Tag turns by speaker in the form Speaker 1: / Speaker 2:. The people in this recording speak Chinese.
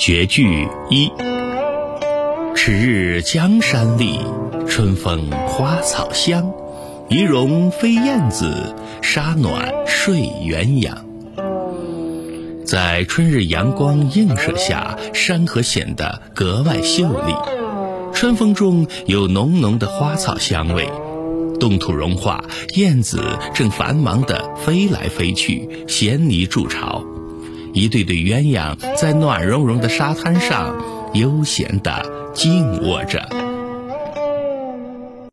Speaker 1: 绝句一：迟日江山丽，春风花草香。仪容飞燕子，沙暖睡鸳鸯。在春日阳光映射下，山河显得格外秀丽。春风中有浓浓的花草香味，冻土融化，燕子正繁忙地飞来飞去，衔泥筑巢。一对对鸳鸯在暖融融的沙滩上悠闲地静卧着。